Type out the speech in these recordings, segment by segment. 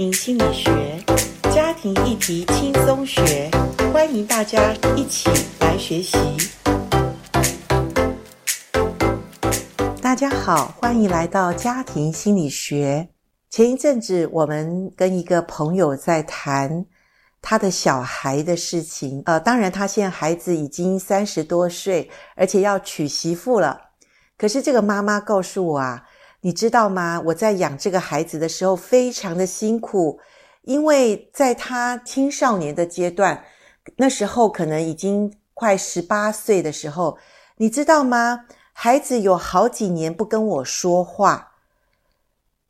心理学，家庭议题轻松学，欢迎大家一起来学习。大家好，欢迎来到家庭心理学。前一阵子，我们跟一个朋友在谈他的小孩的事情。呃，当然，他现在孩子已经三十多岁，而且要娶媳妇了。可是这个妈妈告诉我啊，你知道吗？我在养这个孩子的时候非常的辛苦，因为在他青少年的阶段，那时候可能已经快十八岁的时候，你知道吗？孩子有好几年不跟我说话。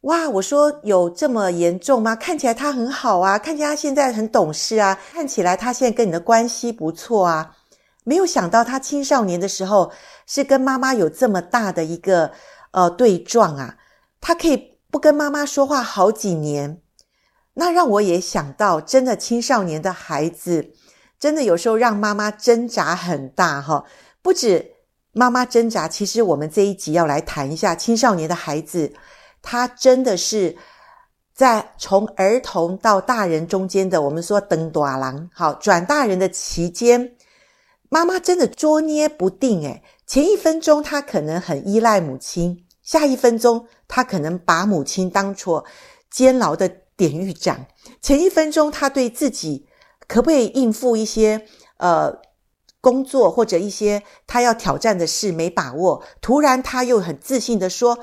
哇，我说有这么严重吗？看起来他很好啊，看起来他现在很懂事啊，看起来他现在跟你的关系不错啊。没有想到他青少年的时候是跟妈妈有这么大的一个。呃，对撞啊，他可以不跟妈妈说话好几年，那让我也想到，真的青少年的孩子，真的有时候让妈妈挣扎很大哈。不止妈妈挣扎，其实我们这一集要来谈一下青少年的孩子，他真的是在从儿童到大人中间的，我们说转大人，好，转大人的期间，妈妈真的捉捏不定诶前一分钟他可能很依赖母亲，下一分钟他可能把母亲当作监牢的典狱长。前一分钟他对自己可不可以应付一些呃工作或者一些他要挑战的事没把握，突然他又很自信地说：“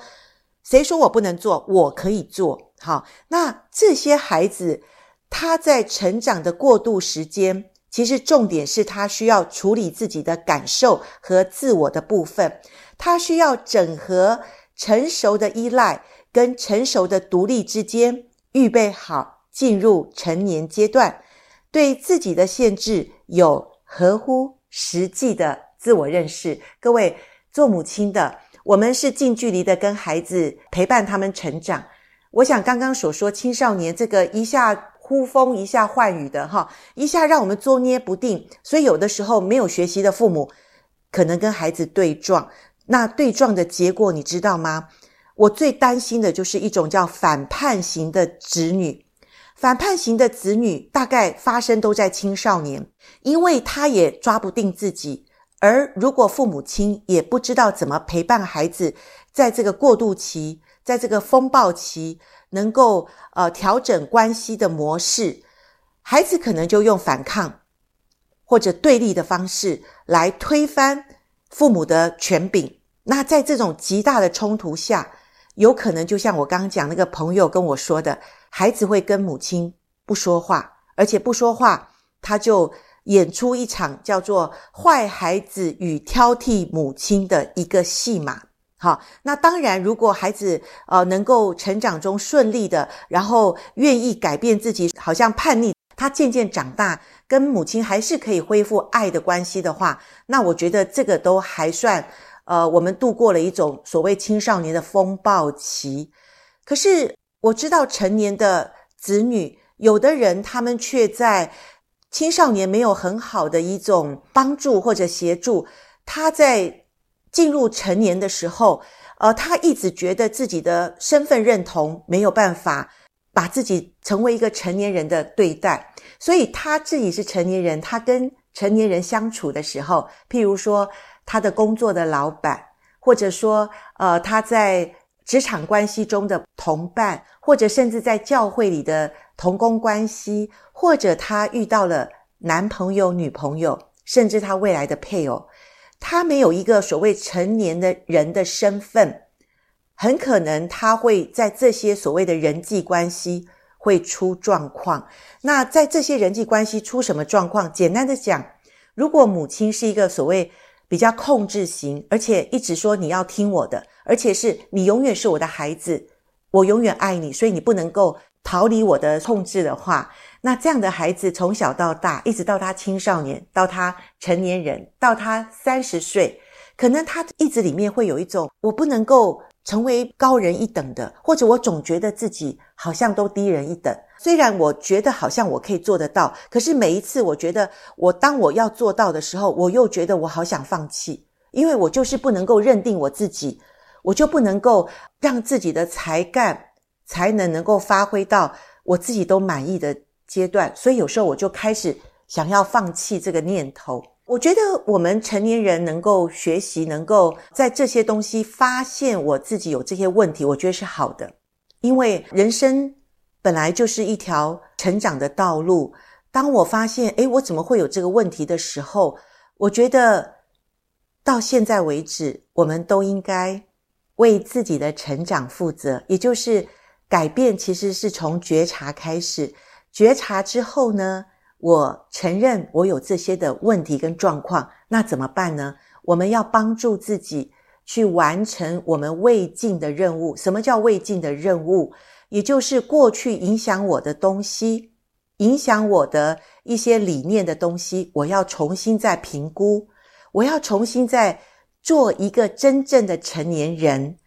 谁说我不能做？我可以做。”好，那这些孩子他在成长的过渡时间。其实重点是他需要处理自己的感受和自我的部分，他需要整合成熟的依赖跟成熟的独立之间，预备好进入成年阶段，对自己的限制有合乎实际的自我认识。各位做母亲的，我们是近距离的跟孩子陪伴他们成长。我想刚刚所说青少年这个一下。呼风一下唤雨的哈，一下让我们捉捏不定，所以有的时候没有学习的父母可能跟孩子对撞，那对撞的结果你知道吗？我最担心的就是一种叫反叛型的子女，反叛型的子女大概发生都在青少年，因为他也抓不定自己，而如果父母亲也不知道怎么陪伴孩子，在这个过渡期，在这个风暴期。能够呃调整关系的模式，孩子可能就用反抗或者对立的方式来推翻父母的权柄。那在这种极大的冲突下，有可能就像我刚刚讲那个朋友跟我说的，孩子会跟母亲不说话，而且不说话，他就演出一场叫做“坏孩子与挑剔母亲”的一个戏码。好，那当然，如果孩子呃能够成长中顺利的，然后愿意改变自己，好像叛逆，他渐渐长大，跟母亲还是可以恢复爱的关系的话，那我觉得这个都还算，呃，我们度过了一种所谓青少年的风暴期。可是我知道成年的子女，有的人他们却在青少年没有很好的一种帮助或者协助，他在。进入成年的时候，呃，他一直觉得自己的身份认同没有办法把自己成为一个成年人的对待，所以他自己是成年人，他跟成年人相处的时候，譬如说他的工作的老板，或者说呃他在职场关系中的同伴，或者甚至在教会里的同工关系，或者他遇到了男朋友、女朋友，甚至他未来的配偶。他没有一个所谓成年的人的身份，很可能他会在这些所谓的人际关系会出状况。那在这些人际关系出什么状况？简单的讲，如果母亲是一个所谓比较控制型，而且一直说你要听我的，而且是你永远是我的孩子，我永远爱你，所以你不能够逃离我的控制的话。那这样的孩子从小到大，一直到他青少年，到他成年人，到他三十岁，可能他一直里面会有一种我不能够成为高人一等的，或者我总觉得自己好像都低人一等。虽然我觉得好像我可以做得到，可是每一次我觉得我当我要做到的时候，我又觉得我好想放弃，因为我就是不能够认定我自己，我就不能够让自己的才干才能能够发挥到。我自己都满意的阶段，所以有时候我就开始想要放弃这个念头。我觉得我们成年人能够学习，能够在这些东西发现我自己有这些问题，我觉得是好的，因为人生本来就是一条成长的道路。当我发现，诶，我怎么会有这个问题的时候，我觉得到现在为止，我们都应该为自己的成长负责，也就是改变其实是从觉察开始。觉察之后呢，我承认我有这些的问题跟状况，那怎么办呢？我们要帮助自己去完成我们未尽的任务。什么叫未尽的任务？也就是过去影响我的东西。影响我的一些理念的东西，我要重新再评估，我要重新再做一个真正的成年人。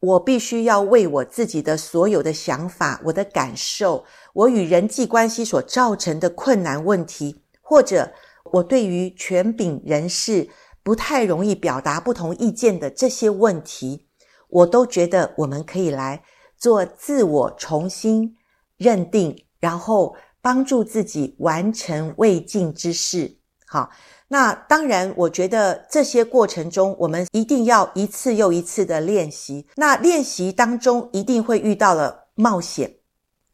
我必须要为我自己的所有的想法、我的感受、我与人际关系所造成的困难问题，或者我对于权柄人士不太容易表达不同意见的这些问题，我都觉得我们可以来做自我重新认定。然后帮助自己完成未尽之事。好，那当然，我觉得这些过程中，我们一定要一次又一次的练习。那练习当中一定会遇到了冒险，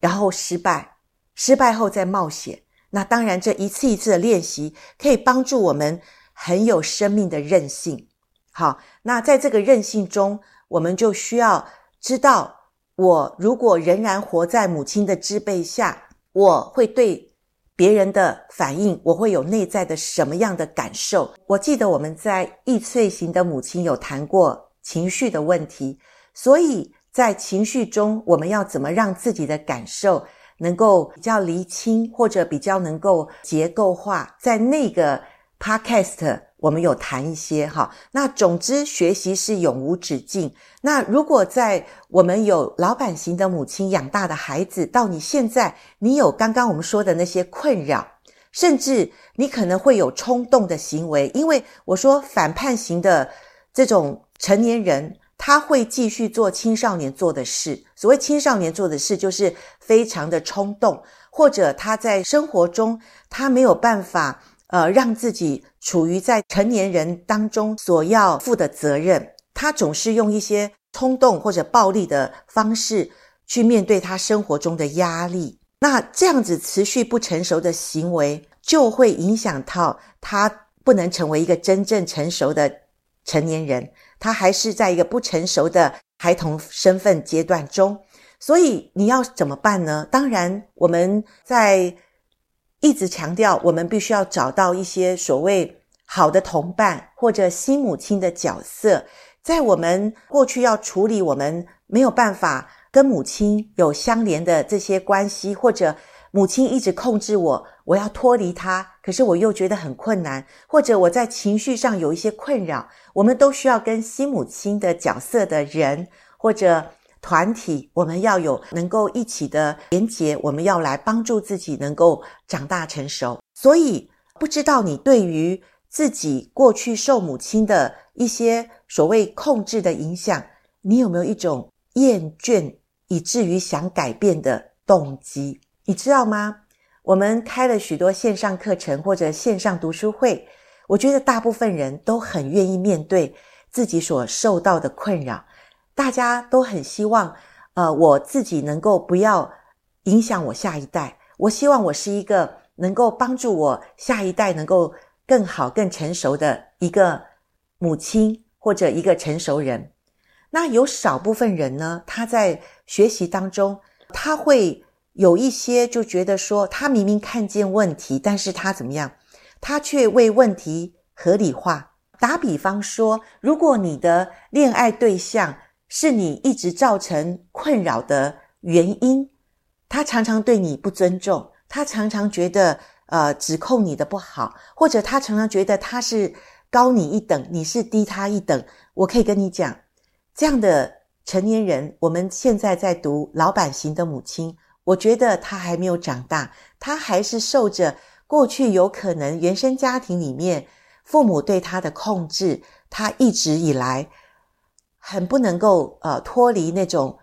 然后失败，失败后再冒险。那当然，这一次一次的练习可以帮助我们很有生命的韧性。好，那在这个韧性中，我们就需要知道。我如果仍然活在母亲的支配下，我会对别人的反应，我会有内在的什么样的感受？我记得我们在易碎型的母亲有谈过情绪的问题，所以在情绪中，我们要怎么让自己的感受能够比较厘清，或者比较能够结构化？在那个 podcast。我们有谈一些哈，那总之学习是永无止境。那如果在我们有老板型的母亲养大的孩子，到你现在，你有刚刚我们说的那些困扰，甚至你可能会有冲动的行为，因为我说反叛型的这种成年人，他会继续做青少年做的事。所谓青少年做的事，就是非常的冲动，或者他在生活中他没有办法。呃，让自己处于在成年人当中所要负的责任，他总是用一些冲动或者暴力的方式去面对他生活中的压力。那这样子持续不成熟的行为，就会影响到他不能成为一个真正成熟的成年人，他还是在一个不成熟的孩童身份阶段中。所以你要怎么办呢？当然，我们在。一直强调，我们必须要找到一些所谓好的同伴或者新母亲的角色，在我们过去要处理我们没有办法跟母亲有相连的这些关系，或者母亲一直控制我，我要脱离她，可是我又觉得很困难，或者我在情绪上有一些困扰，我们都需要跟新母亲的角色的人或者。团体，我们要有能够一起的连结，我们要来帮助自己能够长大成熟。所以，不知道你对于自己过去受母亲的一些所谓控制的影响，你有没有一种厌倦以至于想改变的动机？你知道吗？我们开了许多线上课程或者线上读书会，我觉得大部分人都很愿意面对自己所受到的困扰。大家都很希望，呃，我自己能够不要影响我下一代。我希望我是一个能够帮助我下一代能够更好、更成熟的一个母亲或者一个成熟人。那有少部分人呢，他在学习当中，他会有一些就觉得说，他明明看见问题，但是他怎么样？他却为问题合理化。打比方说，如果你的恋爱对象，是你一直造成困扰的原因，他常常对你不尊重，他常常觉得呃指控你的不好，或者他常常觉得他是高你一等，你是低他一等。我可以跟你讲，这样的成年人，我们现在在读老板型的母亲，我觉得他还没有长大，他还是受着过去有可能原生家庭里面父母对他的控制，他一直以来。很不能够呃脱离那种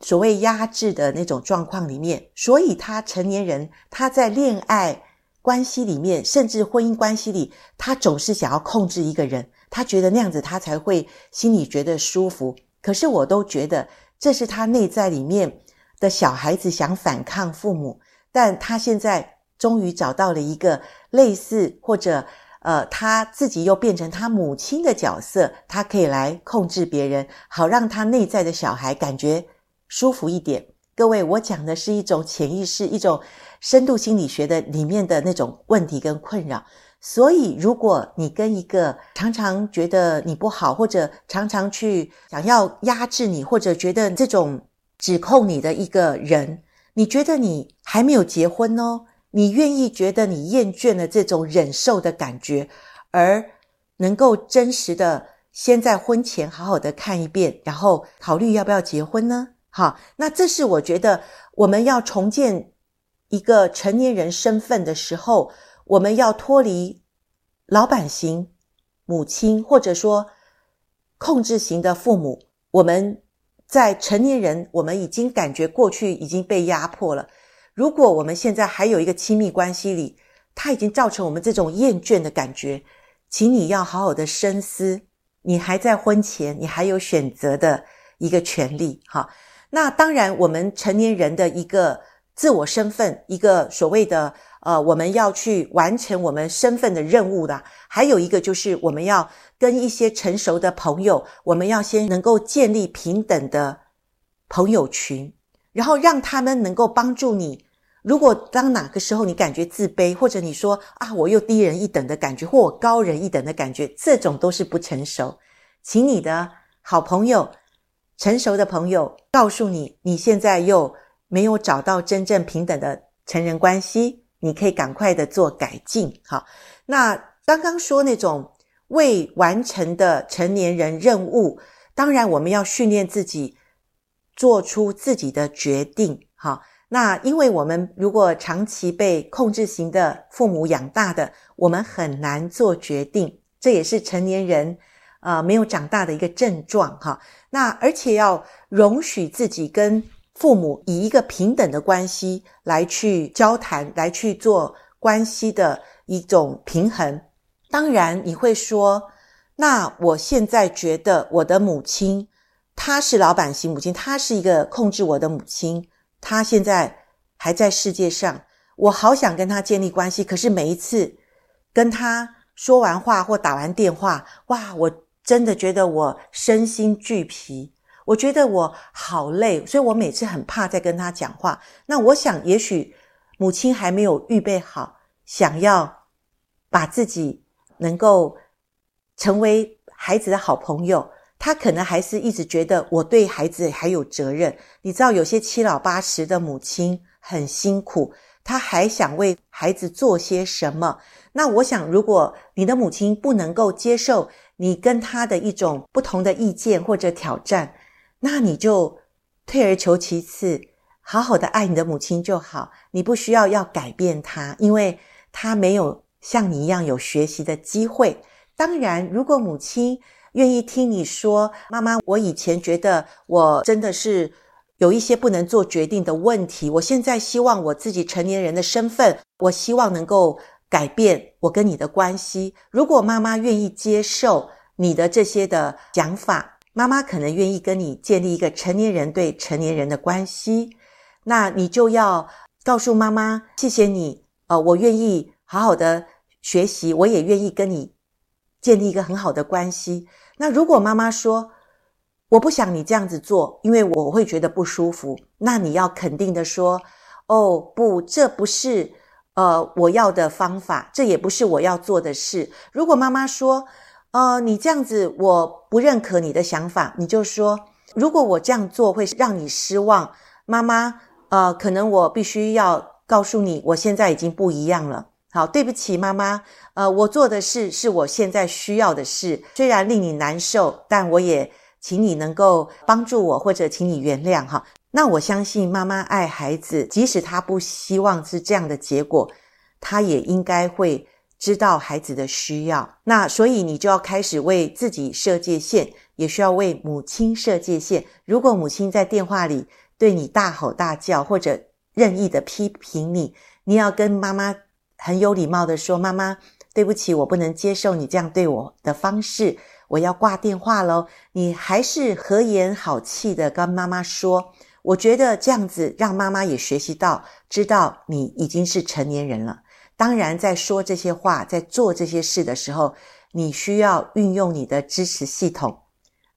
所谓压制的那种状况里面，所以他成年人他在恋爱关系里面，甚至婚姻关系里，他总是想要控制一个人，他觉得那样子他才会心里觉得舒服。可是我都觉得这是他内在里面的小孩子想反抗父母，但他现在终于找到了一个类似或者呃他自己又变成他母亲的角色，他可以来控制别人，好让他内在的小孩感觉。舒服一点，各位，我讲的是一种潜意识，一种深度心理学的里面的那种问题跟困扰。所以，如果你跟一个常常觉得你不好，或者常常去想要压制你，或者觉得这种指控你的一个人，你觉得你还没有结婚哦，你愿意觉得你厌倦了这种忍受的感觉，而能够真实的先在婚前好好的看一遍，然后考虑要不要结婚呢？好，那这是我觉得我们要重建一个成年人身份的时候，我们要脱离老板型母亲，或者说控制型的父母。我们在成年人，我们已经感觉过去已经被压迫了。如果我们现在还有一个亲密关系里，它已经造成我们这种厌倦的感觉，请你要好好的深思。你还在婚前，你还有选择的一个权利，哈。那当然，我们成年人的一个自我身份，一个所谓的呃，我们要去完成我们身份的任务的。还有一个就是，我们要跟一些成熟的朋友，我们要先能够建立平等的朋友群，然后让他们能够帮助你。如果当哪个时候你感觉自卑，或者你说啊，我又低人一等的感觉，或我高人一等的感觉，这种都是不成熟。请你的好朋友。成熟的朋友告诉你，你现在又没有找到真正平等的成人关系，你可以赶快的做改进。好，那刚刚说那种未完成的成年人任务，当然我们要训练自己做出自己的决定。好，那因为我们如果长期被控制型的父母养大的，我们很难做决定，这也是成年人。呃，没有长大的一个症状哈。那而且要容许自己跟父母以一个平等的关系来去交谈，来去做关系的一种平衡。当然你会说，那我现在觉得我的母亲她是老板型母亲，她是一个控制我的母亲，她现在还在世界上，我好想跟她建立关系，可是每一次跟她说完话或打完电话，哇，我。真的觉得我身心俱疲，我觉得我好累，所以我每次很怕再跟他讲话。那我想，也许母亲还没有预备好，想要把自己能够成为孩子的好朋友，他可能还是一直觉得我对孩子还有责任。你知道，有些七老八十的母亲很辛苦，他还想为孩子做些什么。那我想，如果你的母亲不能够接受，你跟他的一种不同的意见或者挑战，那你就退而求其次，好好的爱你的母亲就好。你不需要要改变她，因为她没有像你一样有学习的机会。当然，如果母亲愿意听你说，妈妈，我以前觉得我真的是有一些不能做决定的问题，我现在希望我自己成年人的身份，我希望能够。改变我跟你的关系。如果妈妈愿意接受你的这些的讲法，妈妈可能愿意跟你建立一个成年人对成年人的关系。那你就要告诉妈妈，谢谢你，呃，我愿意好好的学习，我也愿意跟你建立一个很好的关系。那如果妈妈说，我不想你这样子做，因为我会觉得不舒服，那你要肯定的说，哦，不，这不是。呃，我要的方法，这也不是我要做的事。如果妈妈说，呃，你这样子我不认可你的想法，你就说，如果我这样做会让你失望，妈妈，呃，可能我必须要告诉你，我现在已经不一样了。好，对不起，妈妈，呃，我做的事是我现在需要的事，虽然令你难受，但我也请你能够帮助我，或者请你原谅哈。那我相信妈妈爱孩子，即使她不希望是这样的结果，她也应该会知道孩子的需要。那所以你就要开始为自己设界限，也需要为母亲设界限。如果母亲在电话里对你大吼大叫，或者任意的批评你，你要跟妈妈很有礼貌的说：“妈妈，对不起，我不能接受你这样对我的方式，我要挂电话喽。”你还是和颜好气的跟妈妈说。我觉得这样子让妈妈也学习到，知道你已经是成年人了。当然，在说这些话，在做这些事的时候，你需要运用你的支持系统，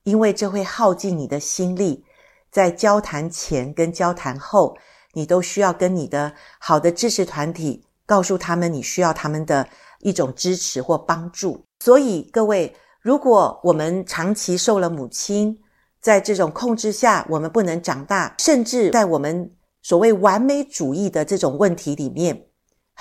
因为这会耗尽你的心力。在交谈前跟交谈后，你都需要跟你的好的支持团体告诉他们你需要他们的一种支持或帮助。所以，各位，如果我们长期受了母亲在这种控制下，我们不能长大，甚至在我们所谓完美主义的这种问题里面，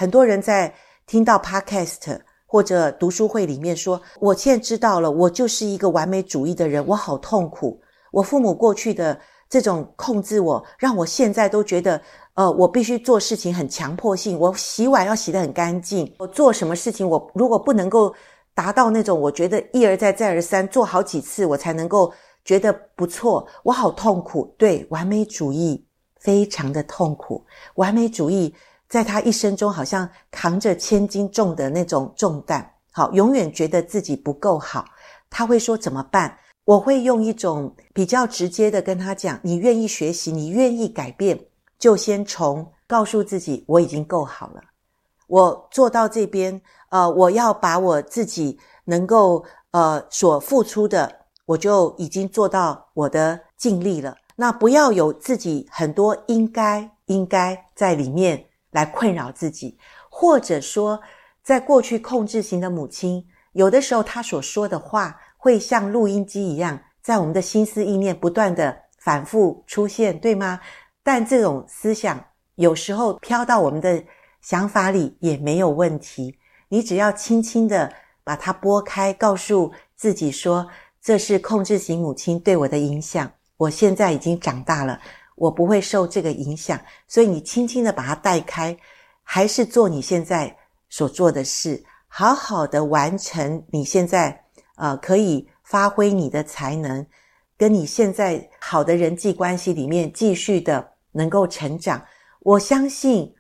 很多人在听到 Podcast 或者读书会里面说：“我现在知道了，我就是一个完美主义的人，我好痛苦，我父母过去的。”这种控制我，让我现在都觉得，呃，我必须做事情很强迫性。我洗碗要洗得很干净，我做什么事情，我如果不能够达到那种，我觉得一而再再而三做好几次，我才能够觉得不错，我好痛苦。对，完美主义非常的痛苦。完美主义在他一生中好像扛着千斤重的那种重担，好，永远觉得自己不够好。他会说怎么办？我会用一种比较直接的跟他讲：你愿意学习，你愿意改变，就先从告诉自己我已经够好了。我做到这边，呃，我要把我自己能够呃所付出的，我就已经做到我的尽力了。那不要有自己很多应该应该在里面来困扰自己，或者说，在过去控制型的母亲，有的时候她所说的话。会像录音机一样，在我们的心思意念不断的反复出现，对吗？但这种思想有时候飘到我们的想法里也没有问题。你只要轻轻的把它拨开，告诉自己说：“这是控制型母亲对我的影响。我现在已经长大了，我不会受这个影响。”所以你轻轻的把它带开，还是做你现在所做的事，好好的完成你现在。呃，可以发挥你的才能，跟你现在好的人际关系里面继续的能够成长。我相信，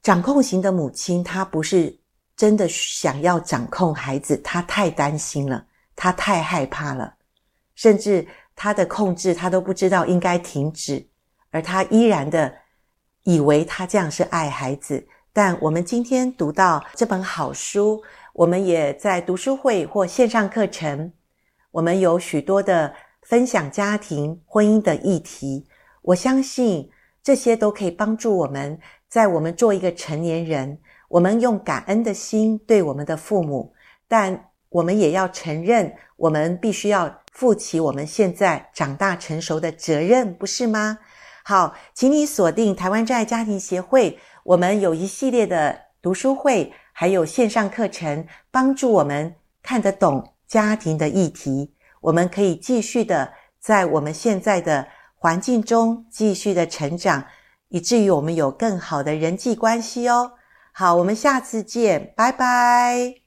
掌控型的母亲她不是真的想要掌控孩子，她太担心了，她太害怕了，甚至他的控制他都不知道应该停止，而他依然的以为他这样是爱孩子。但我们今天读到这本好书。我们也在读书会或线上课程，我们有许多的分享家庭婚姻的议题。我相信这些都可以帮助我们，在我们做一个成年人，我们用感恩的心对我们的父母，但我们也要承认，我们必须要负起我们现在长大成熟的责任，不是吗？好，请你锁定台湾真爱家庭协会，我们有一系列的读书会。还有线上课程，帮助我们看得懂家庭的议题。我们可以继续的在我们现在的环境中继续的成长，以至于我们有更好的人际关系哦。好，我们下次见，拜拜。